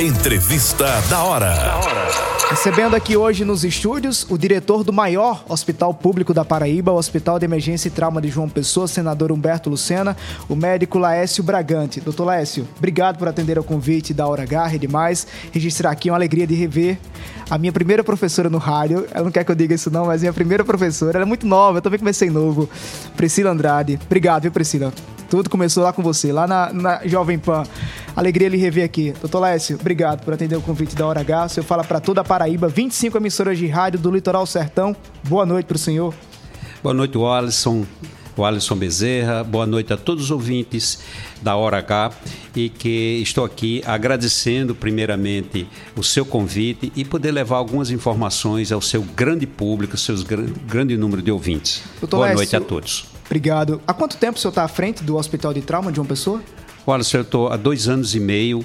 Entrevista da hora. Recebendo aqui hoje nos estúdios o diretor do maior hospital público da Paraíba, o Hospital de Emergência e Trauma de João Pessoa, senador Humberto Lucena, o médico Laécio Bragante. Doutor Laécio, obrigado por atender ao convite da Hora H e demais. Registrar aqui uma alegria de rever a minha primeira professora no rádio. Ela não quer que eu diga isso não, mas minha primeira professora, ela é muito nova, eu também comecei novo. Priscila Andrade. Obrigado, viu, Priscila? Tudo começou lá com você, lá na, na Jovem Pan. Alegria lhe rever aqui. Doutor Lécio, obrigado por atender o convite da Hora H. O senhor fala para toda a Paraíba, 25 emissoras de rádio do Litoral Sertão. Boa noite para o senhor. Boa noite, Alisson. O Alisson Bezerra, boa noite a todos os ouvintes da Hora H e que estou aqui agradecendo primeiramente o seu convite e poder levar algumas informações ao seu grande público, seu grande número de ouvintes. Doutor boa Lécio, noite a todos. Obrigado. Há quanto tempo o senhor está à frente do Hospital de Trauma de uma pessoa? Olha, senhor, eu estou há dois anos e meio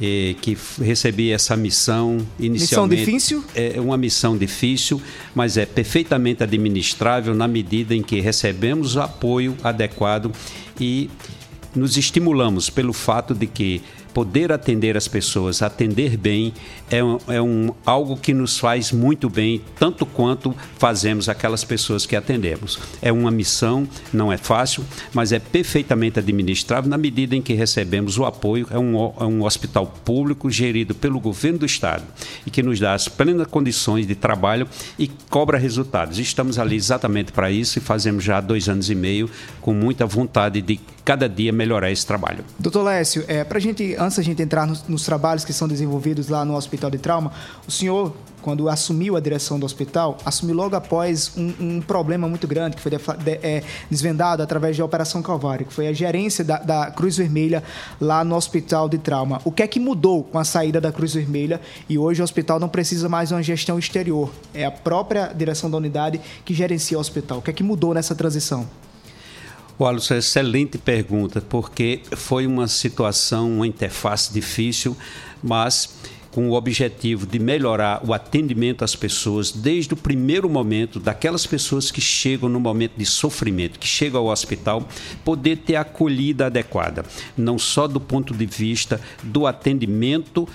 eh, que recebi essa missão inicialmente. Missão difícil? É uma missão difícil, mas é perfeitamente administrável na medida em que recebemos o apoio adequado e nos estimulamos pelo fato de que poder atender as pessoas, atender bem, é, um, é um, algo que nos faz muito bem, tanto quanto fazemos aquelas pessoas que atendemos. É uma missão, não é fácil, mas é perfeitamente administrável na medida em que recebemos o apoio. É um, é um hospital público gerido pelo governo do Estado e que nos dá as plenas condições de trabalho e cobra resultados. Estamos ali exatamente para isso e fazemos já dois anos e meio com muita vontade de cada dia melhorar esse trabalho. Doutor Lécio, é, para a gente, antes da gente entrar nos, nos, trabalhos que são desenvolvidos lá no Hospital de Trauma, o senhor, quando assumiu a direção do hospital, assumiu logo após um, um problema muito grande que foi de, de, é, desvendado através da Operação Calvário, que foi a gerência da, da, Cruz Vermelha lá no Hospital de Trauma. O que é que mudou com a saída da Cruz Vermelha e hoje o hospital não precisa mais de uma gestão exterior? É a própria direção da unidade que gerencia o hospital. O que é que mudou nessa transição? Wallace, excelente pergunta, porque foi uma situação, uma interface difícil, mas com o objetivo de melhorar o atendimento às pessoas desde o primeiro momento, daquelas pessoas que chegam no momento de sofrimento, que chegam ao hospital, poder ter acolhida adequada, não só do ponto de vista do atendimento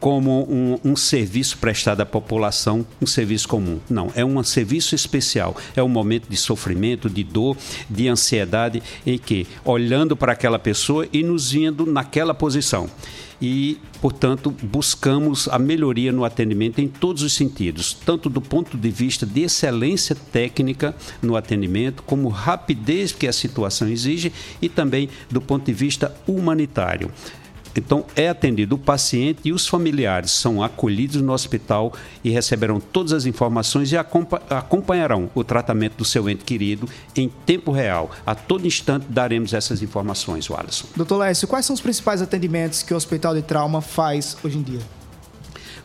como um, um, serviço prestado à população, um serviço comum. Não, é um serviço especial. É um momento de sofrimento, de dor, de ansiedade, em que, olhando para aquela pessoa e nos vendo naquela posição. E, portanto, buscamos a melhoria no atendimento em todos os sentidos, tanto do ponto de vista de excelência técnica no atendimento, como rapidez que a situação exige, e também do ponto de vista humanitário. Então, é atendido o paciente e os familiares são acolhidos no hospital e receberão todas as informações e acompanharão o tratamento do seu ente querido em tempo real. A todo instante daremos essas informações, Wallace. Doutor Lécio, quais são os principais atendimentos que o Hospital de Trauma faz hoje em dia?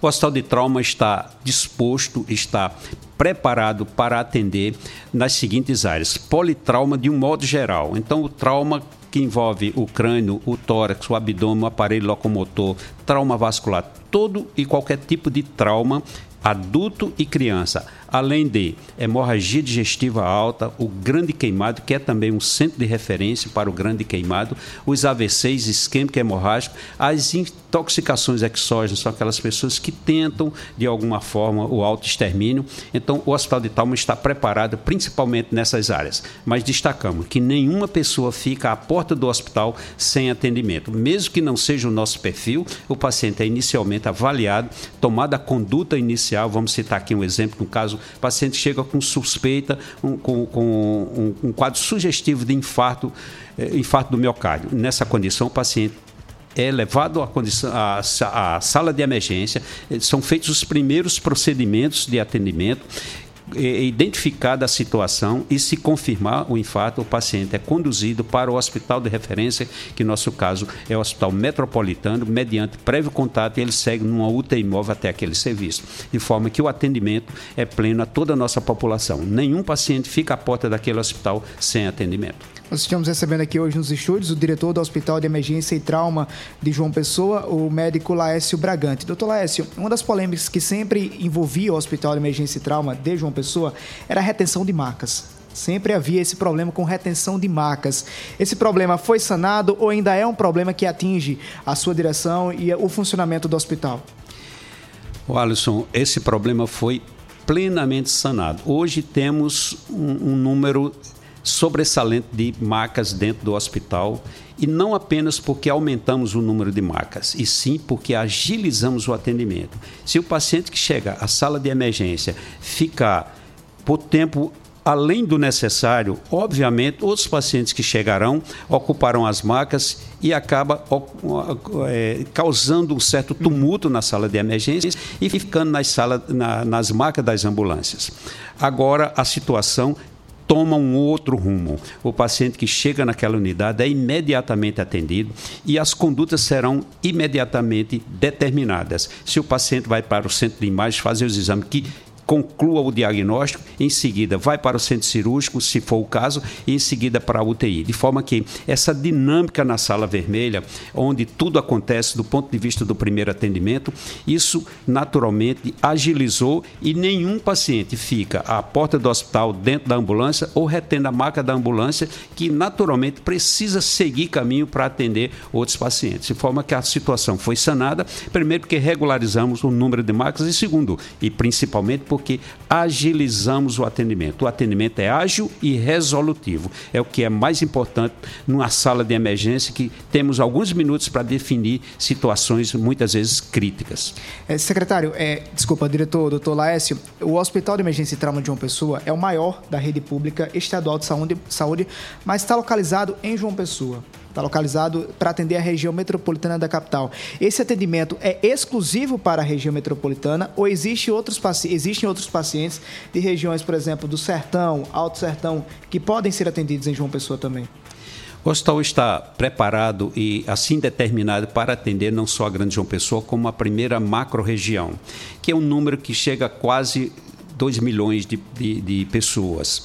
O Hospital de Trauma está disposto, está preparado para atender nas seguintes áreas: politrauma de um modo geral. Então, o trauma que envolve o crânio, o tórax, o abdômen, o aparelho locomotor, trauma vascular, todo e qualquer tipo de trauma adulto e criança, além de hemorragia digestiva alta, o grande queimado, que é também um centro de referência para o grande queimado, os AVCs isquêmico hemorrágico, as intoxicações exógenas, são aquelas pessoas que tentam, de alguma forma, o autoextermínio. Então, o Hospital de Talma está preparado principalmente nessas áreas. Mas destacamos que nenhuma pessoa fica à porta do hospital sem atendimento. Mesmo que não seja o nosso perfil, o paciente é inicialmente avaliado, tomada a conduta inicial, vamos citar aqui um exemplo, no caso, o paciente chega com suspeita, um, com, com um, um, quadro sugestivo de infarto, eh, infarto do miocárdio. Nessa condição, o paciente é levado à, condição, à, à sala de emergência, são feitos os primeiros procedimentos de atendimento identificada a situação e se confirmar o infarto, o paciente é conduzido para o hospital de referência, que no nosso caso é o Hospital Metropolitano, mediante prévio contato, e ele segue numa UTI móvel até aquele serviço, de forma que o atendimento é pleno a toda a nossa população. Nenhum paciente fica à porta daquele hospital sem atendimento. Nós estamos recebendo aqui hoje nos estúdios o diretor do Hospital de Emergência e Trauma de João Pessoa, o médico Laécio Bragante. Doutor Laécio, uma das polêmicas que sempre envolvia o Hospital de Emergência e Trauma de João Pessoa era a retenção de macas. Sempre havia esse problema com retenção de macas. Esse problema foi sanado ou ainda é um problema que atinge a sua direção e o funcionamento do hospital? O Alisson, esse problema foi plenamente sanado. Hoje temos um, um número sobressalente de macas dentro do hospital e não apenas porque aumentamos o número de macas, e sim porque agilizamos o atendimento. Se o paciente que chega à sala de emergência ficar por tempo além do necessário, obviamente, outros pacientes que chegarão ocuparão as macas e acaba é, causando um certo tumulto na sala de emergência e ficando nas, sala, na, nas macas das ambulâncias. Agora a situação toma um outro rumo. O paciente que chega naquela unidade é imediatamente atendido e as condutas serão imediatamente determinadas. Se o paciente vai para o centro de imagens fazer os exames que conclua o diagnóstico, em seguida vai para o centro cirúrgico, se for o caso, e em seguida para a UTI. De forma que essa dinâmica na sala vermelha, onde tudo acontece do ponto de vista do primeiro atendimento, isso naturalmente agilizou e nenhum paciente fica à porta do hospital dentro da ambulância ou retendo a maca da ambulância, que naturalmente precisa seguir caminho para atender outros pacientes. De forma que a situação foi sanada, primeiro porque regularizamos o número de macas e segundo, e principalmente por porque agilizamos o atendimento. O atendimento é ágil e resolutivo. É o que é mais importante numa sala de emergência que temos alguns minutos para definir situações muitas vezes críticas. É, secretário, é, desculpa, diretor, doutor Laércio, o Hospital de Emergência e Trauma de João Pessoa é o maior da rede pública estadual de saúde, saúde mas está localizado em João Pessoa está localizado para atender a região metropolitana da capital. Esse atendimento é exclusivo para a região metropolitana ou existe outros, existem outros pacientes de regiões, por exemplo, do Sertão, Alto Sertão, que podem ser atendidos em João Pessoa também? O hospital está preparado e assim determinado para atender não só a Grande João Pessoa, como a primeira macro-região, que é um número que chega a quase 2 milhões de, de, de pessoas.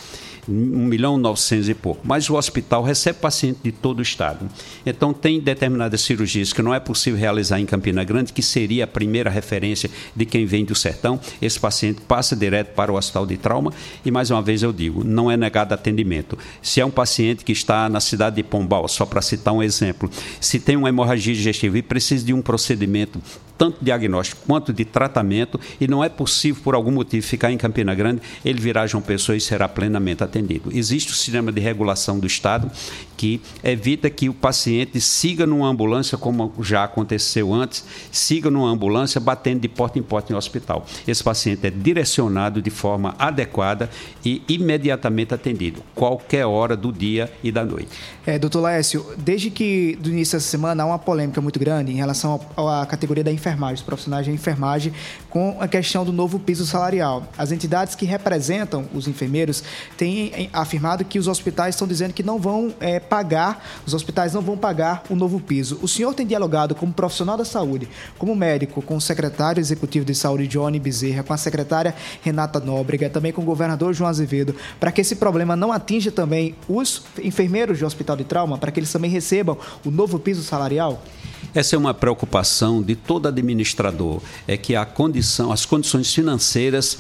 1 milhão e 900 e pouco. Mas o hospital recebe paciente de todo o estado. Então, tem determinadas cirurgias que não é possível realizar em Campina Grande, que seria a primeira referência de quem vem do sertão. Esse paciente passa direto para o hospital de trauma e, mais uma vez, eu digo, não é negado atendimento. Se é um paciente que está na cidade de Pombal, só para citar um exemplo, se tem uma hemorragia digestiva e precisa de um procedimento tanto diagnóstico quanto de tratamento e não é possível, por algum motivo, ficar em Campina Grande, ele virá João Pessoa e será plenamente atendido. Existe o sistema de regulação do Estado que evita que o paciente siga numa ambulância, como já aconteceu antes, siga numa ambulância batendo de porta em porta em hospital. Esse paciente é direcionado de forma adequada e imediatamente atendido, qualquer hora do dia e da noite. É, doutor Laércio, desde que do início dessa semana há uma polêmica muito grande em relação à categoria da enfermagem, os profissionais de enfermagem, com a questão do novo piso salarial. As entidades que representam os enfermeiros têm afirmado que os hospitais estão dizendo que não vão é, pagar, os hospitais não vão pagar o novo piso. O senhor tem dialogado como profissional da saúde, como médico, com o secretário executivo de saúde, Johnny Bezerra, com a secretária Renata Nóbrega, também com o governador João Azevedo, para que esse problema não atinja também os enfermeiros de hospital de trauma, para que eles também recebam o novo piso salarial? Essa é uma preocupação de todo administrador, é que a condição, as condições financeiras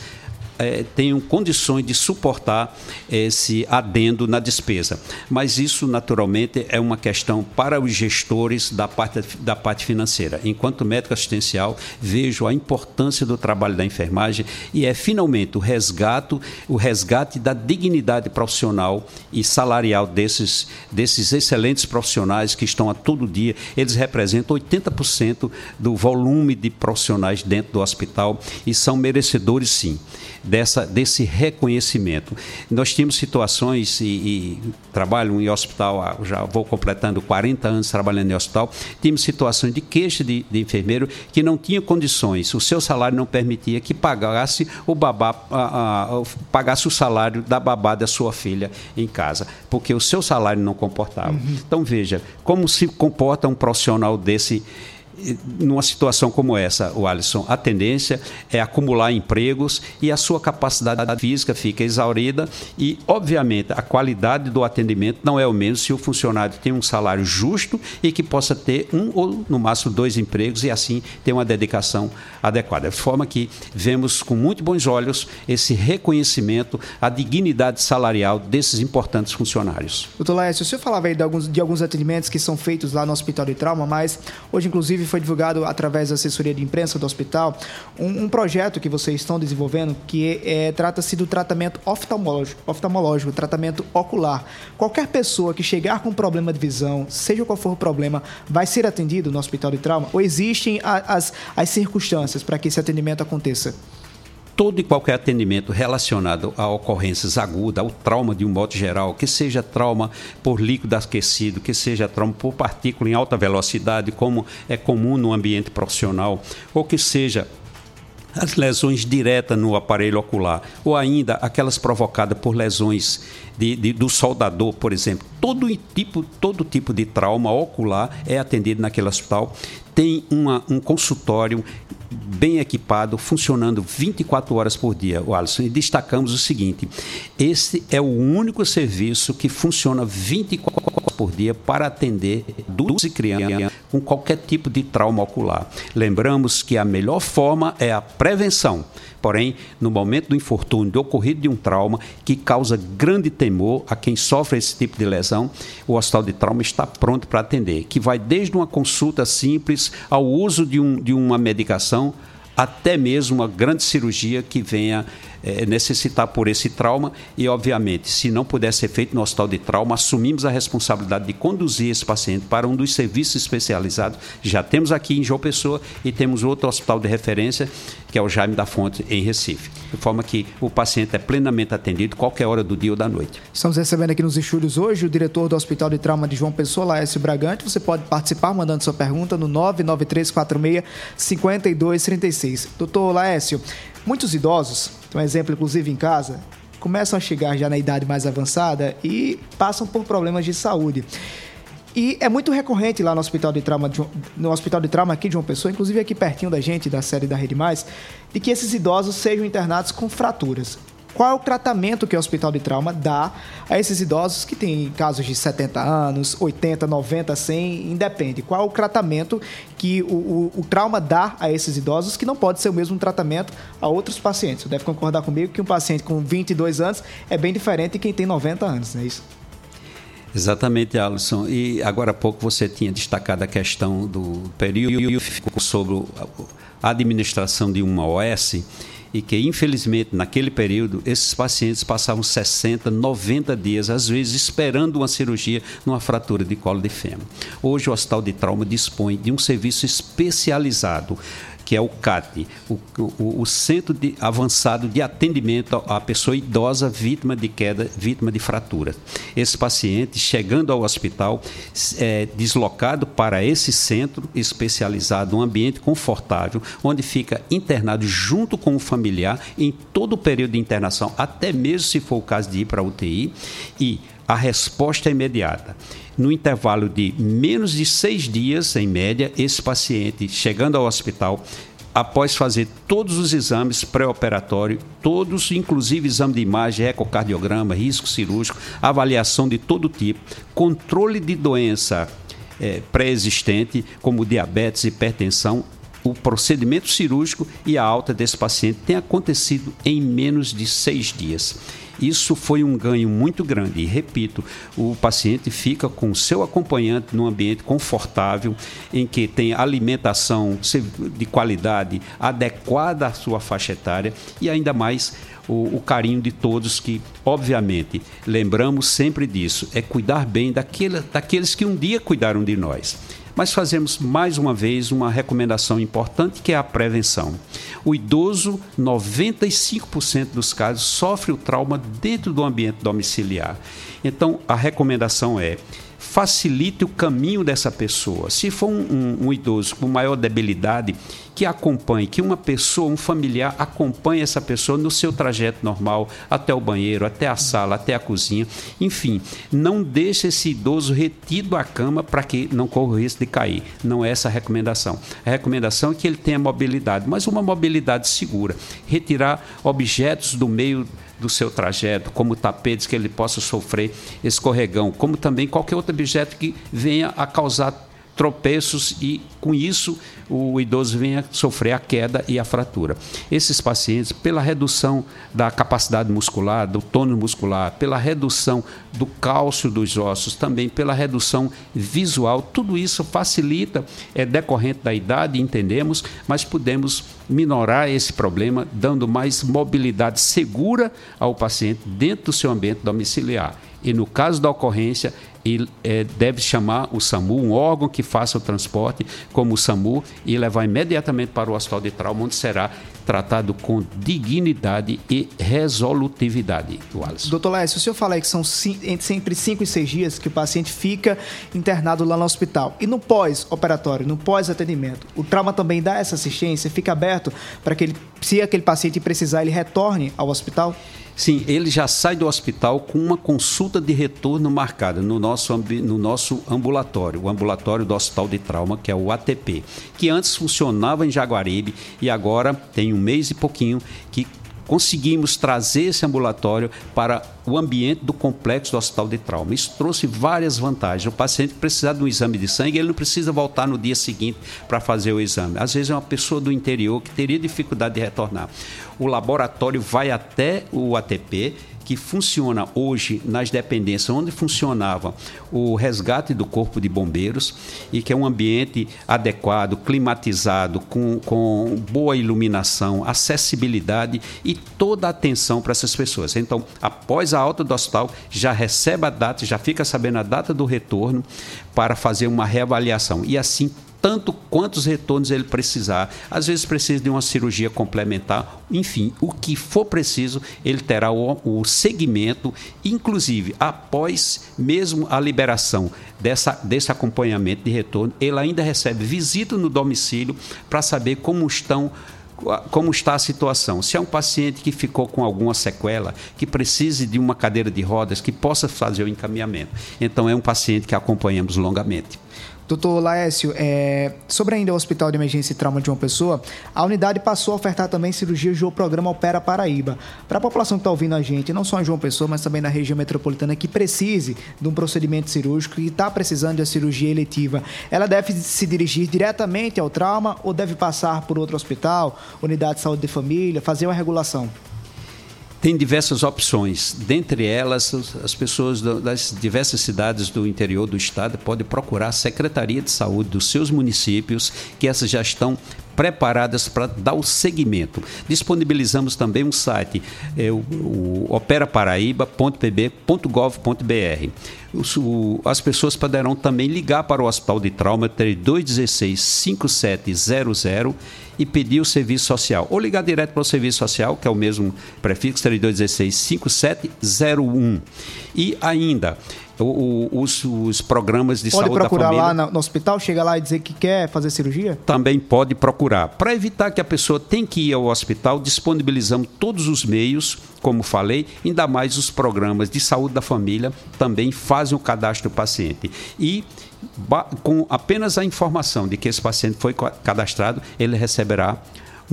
é, tenham condições de suportar esse adendo na despesa. Mas isso, naturalmente, é uma questão para os gestores da parte, da parte financeira. Enquanto médico assistencial, vejo a importância do trabalho da enfermagem e é finalmente o resgate, o resgate da dignidade profissional e salarial desses, desses excelentes profissionais que estão a todo dia. Eles representam 80% do volume de profissionais dentro do hospital e são merecedores, sim dessa, desse reconhecimento. Nós tínhamos situações, e, e trabalho em hospital, já vou completando 40 anos trabalhando em hospital, tínhamos situações de queixa de, de enfermeiro que não tinha condições, o seu salário não permitia que pagasse o babá, a, a, pagasse o salário da babá da sua filha em casa, porque o seu salário não comportava. Uhum. Então veja, como se comporta um profissional desse numa situação como essa, o Alisson, a tendência é acumular empregos e a sua capacidade física fica exaurida e, obviamente, a qualidade do atendimento não é o mesmo se o funcionário tem um salário justo e que possa ter um ou, no máximo, dois empregos e, assim, ter uma dedicação adequada. De forma que vemos com muito bons olhos esse reconhecimento, a dignidade salarial desses importantes funcionários. Doutor Laércio, o senhor falava aí de alguns, de alguns atendimentos que são feitos lá no Hospital de Trauma, mas hoje, inclusive, foi divulgado através da assessoria de imprensa do hospital um, um projeto que vocês estão desenvolvendo que é, trata-se do tratamento oftalmológico, oftalmológico, tratamento ocular. Qualquer pessoa que chegar com problema de visão, seja qual for o problema, vai ser atendido no Hospital de Trauma? Ou existem as, as circunstâncias para que esse atendimento aconteça? Todo e qualquer atendimento relacionado a ocorrências agudas, ao trauma de um modo geral, que seja trauma por líquido aquecido, que seja trauma por partícula em alta velocidade, como é comum no ambiente profissional, ou que seja as lesões diretas no aparelho ocular, ou ainda aquelas provocadas por lesões de, de, do soldador, por exemplo. Todo tipo, todo tipo de trauma ocular é atendido naquele hospital. Tem uma, um consultório bem equipado, funcionando 24 horas por dia, Alisson. E destacamos o seguinte: esse é o único serviço que funciona 24 horas por dia para atender adultos e crianças com qualquer tipo de trauma ocular. Lembramos que a melhor forma é a prevenção. Porém, no momento do infortúnio, do ocorrido de um trauma que causa grande temor a quem sofre esse tipo de lesão, o hospital de trauma está pronto para atender, que vai desde uma consulta simples ao uso de, um, de uma medicação até mesmo uma grande cirurgia que venha é, necessitar por esse trauma e, obviamente, se não puder ser feito no hospital de trauma, assumimos a responsabilidade de conduzir esse paciente para um dos serviços especializados. Já temos aqui em João Pessoa e temos outro hospital de referência, que é o Jaime da Fonte, em Recife. De forma que o paciente é plenamente atendido qualquer hora do dia ou da noite. Estamos recebendo aqui nos estúdios hoje o diretor do Hospital de Trauma de João Pessoa, Laércio Bragante. Você pode participar mandando sua pergunta no 99346 5236. Doutor Laércio, Muitos idosos, um exemplo inclusive em casa, começam a chegar já na idade mais avançada e passam por problemas de saúde. E é muito recorrente lá no Hospital de Trauma, no Hospital de Trauma aqui de uma pessoa, inclusive aqui pertinho da gente, da série da Rede Mais, de que esses idosos sejam internados com fraturas. Qual é o tratamento que o Hospital de Trauma dá a esses idosos que têm casos de 70 anos, 80, 90, 100, independe. Qual é o tratamento que o, o, o trauma dá a esses idosos que não pode ser o mesmo tratamento a outros pacientes. Você deve concordar comigo que um paciente com 22 anos é bem diferente de quem tem 90 anos, não é isso? Exatamente, Alisson. E agora há pouco você tinha destacado a questão do período sobre a administração de uma OS e que, infelizmente, naquele período, esses pacientes passavam 60, 90 dias, às vezes, esperando uma cirurgia numa fratura de colo de fêmur. Hoje, o Hospital de Trauma dispõe de um serviço especializado que é o CAT, o, o, o, Centro de Avançado de Atendimento à Pessoa Idosa Vítima de Queda, vítima de fratura. Esse paciente, chegando ao hospital, é deslocado para esse centro especializado, um ambiente confortável, onde fica internado junto com o familiar em todo o período de internação, até mesmo se for o caso de ir para a UTI, e a resposta é imediata. No intervalo de menos de seis dias, em média, esse paciente, chegando ao hospital, após fazer todos os exames pré-operatório, todos, inclusive exame de imagem, ecocardiograma, risco cirúrgico, avaliação de todo tipo, controle de doença é, pré-existente, como diabetes, hipertensão, o procedimento cirúrgico e a alta desse paciente tem acontecido em menos de seis dias. Isso foi um ganho muito grande. E repito, o paciente fica com o seu acompanhante num ambiente confortável, em que tem alimentação de qualidade adequada à sua faixa etária e ainda mais o, o, carinho de todos que, obviamente, lembramos sempre disso, é cuidar bem daquele, daqueles que um dia cuidaram de nós. Mas fazemos mais uma vez uma recomendação importante que é a prevenção. O idoso, 95% dos casos, sofre o trauma dentro do ambiente domiciliar. Então, a recomendação é facilite o caminho dessa pessoa. Se for um, um, um, idoso com maior debilidade, que acompanhe, que uma pessoa, um familiar, acompanhe essa pessoa no seu trajeto normal, até o banheiro, até a sala, até a cozinha. Enfim, não deixe esse idoso retido à cama para que não corra o risco de cair. Não é essa a recomendação. A recomendação é que ele tenha mobilidade, mas uma mobilidade segura. Retirar objetos do meio do seu trajeto, como tapetes que ele possa sofrer escorregão, como também qualquer outro objeto que venha a causar tropeços e, com isso, o idoso venha sofrer a queda e a fratura. Esses pacientes, pela redução da capacidade muscular, do tônus muscular, pela redução do cálcio dos ossos, também pela redução visual, tudo isso facilita, é decorrente da idade, entendemos, mas podemos minorar esse problema, dando mais mobilidade segura ao paciente dentro do seu ambiente domiciliar. E no caso da ocorrência, ele é, deve chamar o SAMU, um órgão que faça o transporte, como o SAMU, e levar imediatamente para o hospital de trauma, onde será tratado com dignidade e resolutividade. Wallace. Doutor Lécio, o senhor fala aí que são sempre cinco e seis dias que o paciente fica internado lá no hospital. E no pós-operatório, no pós-atendimento, o trauma também dá essa assistência? Fica aberto para que ele, se aquele paciente precisar, ele retorne ao hospital? Sim, ele já sai do hospital com uma consulta de retorno marcada no nosso, no nosso ambulatório, o ambulatório do Hospital de Trauma, que é o ATP, que antes funcionava em Jaguaribe e agora tem um mês e pouquinho que conseguimos trazer esse ambulatório para o ambiente do complexo do hospital de trauma. Isso trouxe várias vantagens. O paciente precisar de um exame de sangue, ele não precisa voltar no dia seguinte para fazer o exame. Às vezes é uma pessoa do interior que teria dificuldade de retornar. O laboratório vai até o ATP que funciona hoje nas dependências onde funcionava o resgate do corpo de bombeiros e que é um ambiente adequado, climatizado, com, com boa iluminação, acessibilidade e toda a atenção para essas pessoas. Então, após a alta do hospital, já recebe a data, já fica sabendo a data do retorno para fazer uma reavaliação. E assim tanto quantos retornos ele precisar. Às vezes precisa de uma cirurgia complementar, enfim, o que for preciso, ele terá o, o segmento, inclusive após mesmo a liberação dessa, desse acompanhamento de retorno, ele ainda recebe visita no domicílio para saber como estão como está a situação. Se é um paciente que ficou com alguma sequela, que precise de uma cadeira de rodas, que possa fazer o encaminhamento. Então, é um paciente que acompanhamos longamente. Doutor Laércio, é, sobre ainda o Hospital de Emergência e Trauma de uma Pessoa, a unidade passou a ofertar também cirurgias do programa Opera Paraíba. Para a população que está ouvindo a gente, não só em João Pessoa, mas também na região metropolitana, que precise de um procedimento cirúrgico e está precisando de uma cirurgia eletiva, ela deve se dirigir diretamente ao trauma ou deve passar por outro hospital, unidade de saúde de família, fazer uma regulação? Tem diversas opções. Dentre elas, as pessoas das diversas cidades do interior do estado podem procurar a Secretaria de Saúde dos seus municípios, que essas já estão preparadas para dar o segmento. Disponibilizamos também um site, é o, o operaparaíba.pb.gov.br. As pessoas poderão também ligar para o Hospital de Trauma 3216 5700 e pedir o serviço social. Ou ligar direto para o serviço social, que é o mesmo prefixo 3216 5701. E ainda, o, o, os, os, programas de pode saúde da família. Pode procurar lá no hospital, chega lá e dizer que quer fazer cirurgia? Também pode procurar. Para evitar que a pessoa tenha que ir ao hospital, disponibilizamos todos os meios, como falei, ainda mais os programas de saúde da família também fazem o cadastro do paciente. E com apenas a informação de que esse paciente foi cadastrado, ele receberá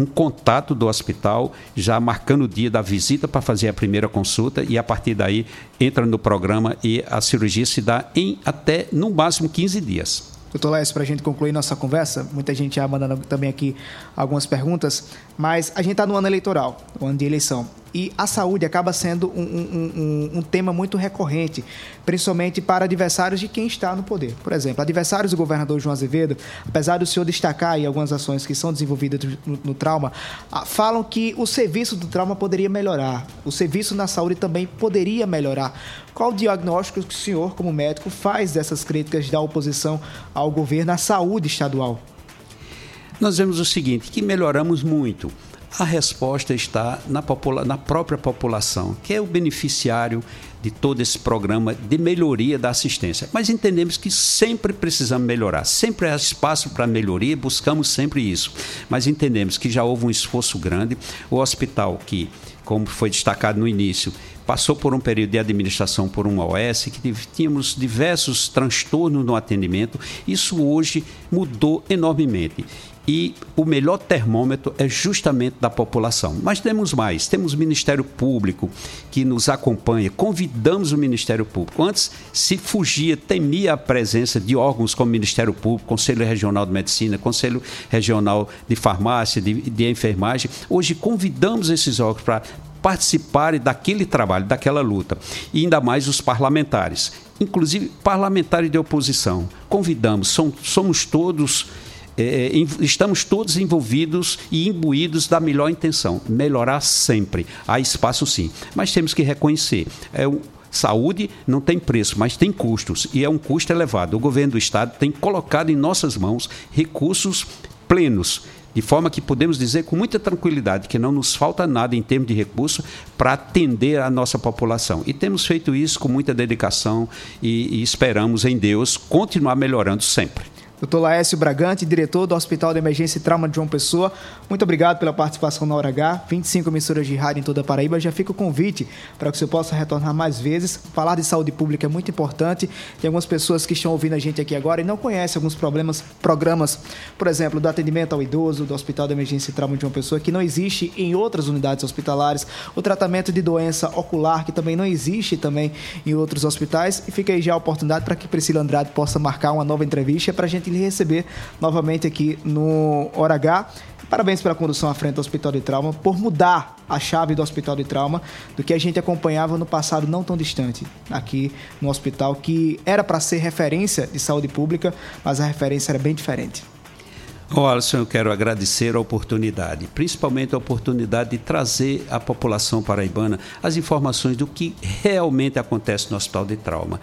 um contato do hospital, já marcando o dia da visita para fazer a primeira consulta e a partir daí entra no programa e a cirurgia se dá em até no máximo 15 dias. Doutor Lécio, para a gente concluir nossa conversa, muita gente já mandando também aqui algumas perguntas, mas a gente está no ano eleitoral, no ano de eleição. E a saúde acaba sendo um, um, um, um, tema muito recorrente, principalmente para adversários de quem está no poder. Por exemplo, adversários do governador João Azevedo, apesar do senhor destacar aí algumas ações que são desenvolvidas no, no trauma, falam que o serviço do trauma poderia melhorar, o serviço na saúde também poderia melhorar. Qual o diagnóstico que o senhor, como médico, faz dessas críticas da oposição ao governo à saúde estadual? Nós vemos o seguinte, que melhoramos muito A resposta está na, na própria população, que é o beneficiário de todo esse programa de melhoria da assistência. Mas entendemos que sempre precisamos melhorar, sempre há espaço para melhoria, buscamos sempre isso. Mas entendemos que já houve um esforço grande. O hospital que, como foi destacado no início, passou por um período de administração por uma OS, que tínhamos diversos transtornos no atendimento. Isso hoje mudou enormemente e o melhor termômetro é justamente da população. Mas temos mais, temos o Ministério Público que nos acompanha, convidamos o Ministério Público. Antes se fugia, temia a presença de órgãos como Ministério Público, Conselho Regional de Medicina, Conselho Regional de Farmácia, de, de Enfermagem. Hoje convidamos esses órgãos para participarem daquele trabalho, daquela luta. E ainda mais os parlamentares, inclusive parlamentares de oposição. Convidamos, somos todos é, é estamos todos envolvidos e imbuídos da melhor intenção, melhorar sempre. Há espaço sim, mas temos que reconhecer. É, o, Saúde não tem preço, mas tem custos e é um custo elevado. O governo do estado tem colocado em nossas mãos recursos plenos, de forma que podemos dizer com muita tranquilidade que não nos falta nada em termos de recurso para atender a nossa população. E temos feito isso com muita dedicação e, e esperamos em Deus continuar melhorando sempre. Doutor Laércio Bragante, diretor do Hospital de Emergência e Trauma de João Pessoa, muito obrigado pela participação na Hora H. 25 emissoras de rádio em toda a Paraíba. Já fica o convite para que você possa retornar mais vezes. Falar de saúde pública é muito importante. Tem algumas pessoas que estão ouvindo a gente aqui agora e não conhecem alguns problemas, programas, por exemplo, do atendimento ao idoso, do Hospital de Emergência e Trauma de João Pessoa, que não existe em outras unidades hospitalares. O tratamento de doença ocular, que também não existe também em outros hospitais. E fica aí já a oportunidade para que Priscila Andrade possa marcar uma nova entrevista para a gente lhe receber novamente aqui no Hora H. Parabéns pela condução à frente do Hospital de Trauma, por mudar a chave do Hospital de Trauma do que a gente acompanhava no passado não tão distante, aqui no hospital, que era para ser referência de saúde pública, mas a referência era bem diferente. Oh, Alisson, eu quero agradecer a oportunidade, principalmente a oportunidade de trazer à população paraibana as informações do que realmente acontece no hospital de trauma.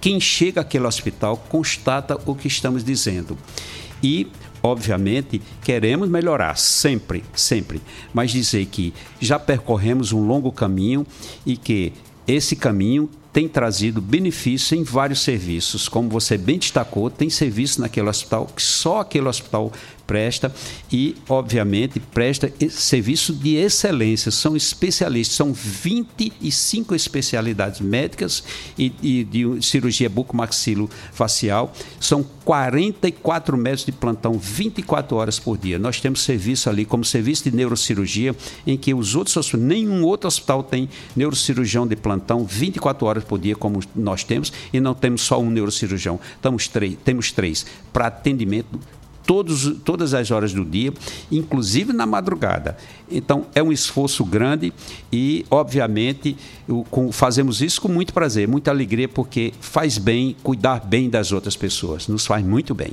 Quem chega àquele hospital constata o que estamos dizendo. E, obviamente, queremos melhorar sempre, sempre, mas dizer que já percorremos um longo caminho e que esse caminho tem trazido benefício em vários serviços. Como você bem destacou, tem serviço naquele hospital que só aquele hospital presta e, obviamente, presta serviço de excelência. São especialistas, são 25 especialidades médicas e, e de cirurgia bucomaxilofacial. São 44 médicos de plantão 24 horas por dia. Nós temos serviço ali como serviço de neurocirurgia, em que os outros nenhum outro hospital tem neurocirurgião de plantão 24 horas por dia, como nós temos, e não temos só um neurocirurgião. Temos três, temos três para atendimento todos, todas as horas do dia, inclusive na madrugada. Então, é um esforço grande e, obviamente, fazemos isso com muito prazer, muita alegria, porque faz bem cuidar bem das outras pessoas, nos faz muito bem.